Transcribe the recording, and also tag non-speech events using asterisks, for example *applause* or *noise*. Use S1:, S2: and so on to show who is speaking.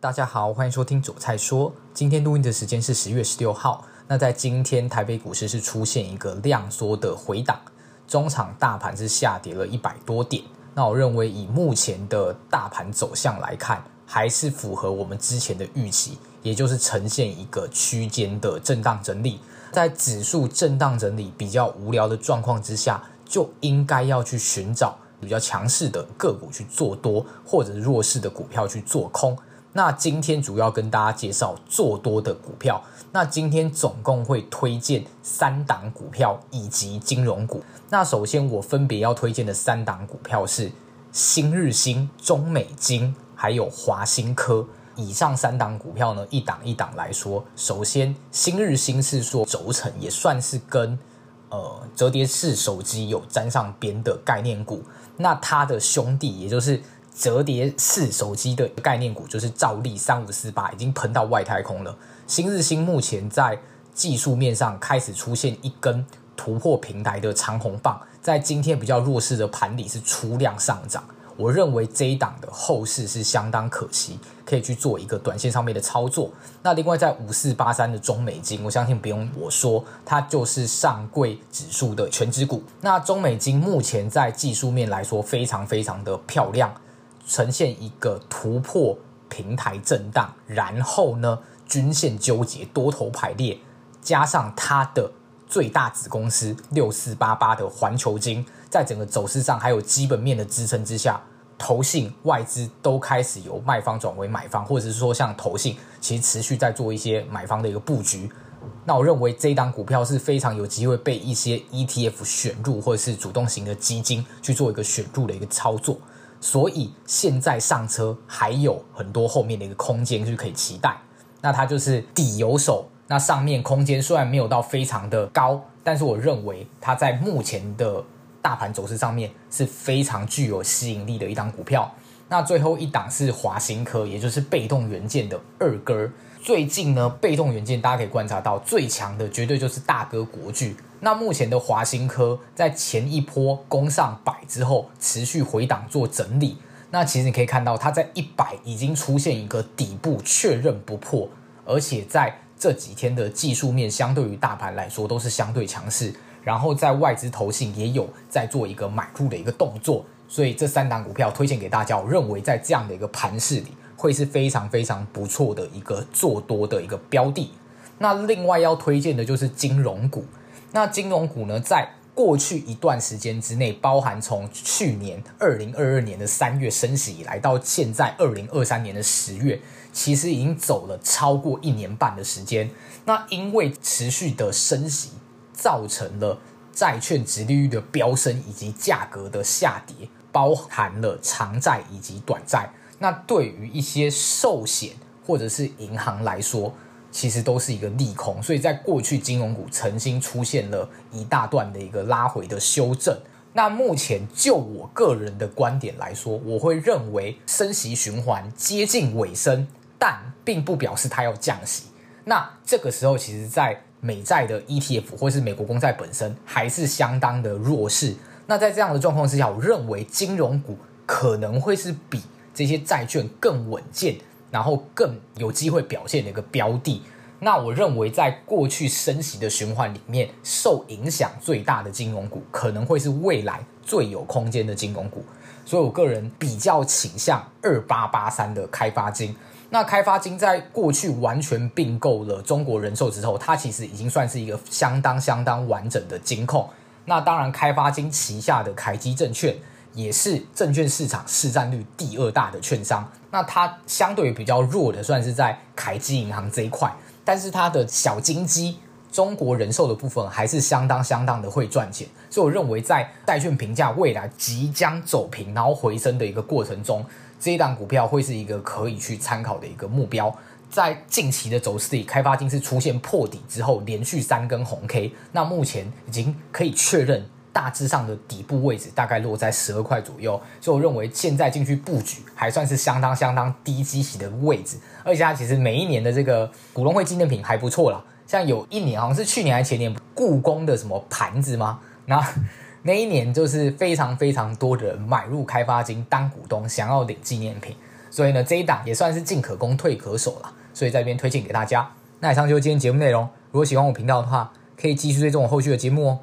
S1: 大家好，欢迎收听韭菜说。今天录音的时间是十月十六号。那在今天台北股市是出现一个量缩的回档，中场大盘是下跌了一百多点。那我认为以目前的大盘走向来看，还是符合我们之前的预期，也就是呈现一个区间的震荡整理。在指数震荡整理比较无聊的状况之下，就应该要去寻找比较强势的个股去做多，或者弱势的股票去做空。那今天主要跟大家介绍做多的股票。那今天总共会推荐三档股票以及金融股。那首先我分别要推荐的三档股票是新日兴、中美金还有华新科。以上三档股票呢，一档一档来说。首先新日兴是说轴承，也算是跟呃折叠式手机有沾上边的概念股。那它的兄弟也就是。折叠式手机的概念股就是兆利三五四八，已经喷到外太空了。新日新目前在技术面上开始出现一根突破平台的长红棒，在今天比较弱势的盘里是出量上涨。我认为这一档的后市是相当可惜，可以去做一个短线上面的操作。那另外在五四八三的中美金，我相信不用我说，它就是上柜指数的权值股。那中美金目前在技术面来说非常非常的漂亮。呈现一个突破平台震荡，然后呢，均线纠结，多头排列，加上它的最大子公司六四八八的环球金，在整个走势上还有基本面的支撑之下，投信外资都开始由卖方转为买方，或者是说像投信其实持续在做一些买方的一个布局。那我认为这一档股票是非常有机会被一些 ETF 选入，或者是主动型的基金去做一个选入的一个操作。所以现在上车还有很多后面的一个空间是可以期待。那它就是底有手，那上面空间虽然没有到非常的高，但是我认为它在目前的大盘走势上面是非常具有吸引力的一档股票。那最后一档是华新科，也就是被动元件的二哥。最近呢，被动元件大家可以观察到最强的绝对就是大哥国巨。那目前的华新科在前一波攻上百之后，持续回档做整理。那其实你可以看到，它在一百已经出现一个底部确认不破，而且在这几天的技术面相对于大盘来说都是相对强势。然后在外资投信也有在做一个买入的一个动作，所以这三档股票推荐给大家。我认为在这样的一个盘势里，会是非常非常不错的一个做多的一个标的。那另外要推荐的就是金融股。那金融股呢，在过去一段时间之内，包含从去年二零二二年的三月升息以来，到现在二零二三年的十月，其实已经走了超过一年半的时间。那因为持续的升息，造成了债券殖利率的飙升以及价格的下跌，包含了长债以及短债。那对于一些寿险或者是银行来说，其实都是一个利空，所以在过去金融股曾经出现了一大段的一个拉回的修正。那目前就我个人的观点来说，我会认为升息循环接近尾声，但并不表示它要降息。那这个时候，其实，在美债的 ETF 或是美国公债本身还是相当的弱势。那在这样的状况之下，我认为金融股可能会是比这些债券更稳健。然后更有机会表现的一个标的，那我认为在过去升息的循环里面，受影响最大的金融股可能会是未来最有空间的金融股，所以我个人比较倾向二八八三的开发金。那开发金在过去完全并购了中国人寿之后，它其实已经算是一个相当相当完整的金控。那当然，开发金旗下的凯基证券。也是证券市场市占率第二大的券商，那它相对比较弱的，算是在凯基银行这一块，但是它的小金鸡中国人寿的部分还是相当相当的会赚钱，所以我认为在债券评价未来即将走平然后回升的一个过程中，这一档股票会是一个可以去参考的一个目标。在近期的走势里，开发金是出现破底之后连续三根红 K，那目前已经可以确认。大致上的底部位置大概落在十二块左右，所以我认为现在进去布局还算是相当相当低基期的位置，而且它其实每一年的这个股东会纪念品还不错啦，像有一年好像是去年还前年，故宫的什么盘子吗？那 *laughs* 那一年就是非常非常多的人买入开发金当股东，想要领纪念品。所以呢，这一档也算是进可攻退可守了，所以在这边推荐给大家。那以上就是今天节目内容。如果喜欢我频道的话，可以继续追踪我后续的节目哦。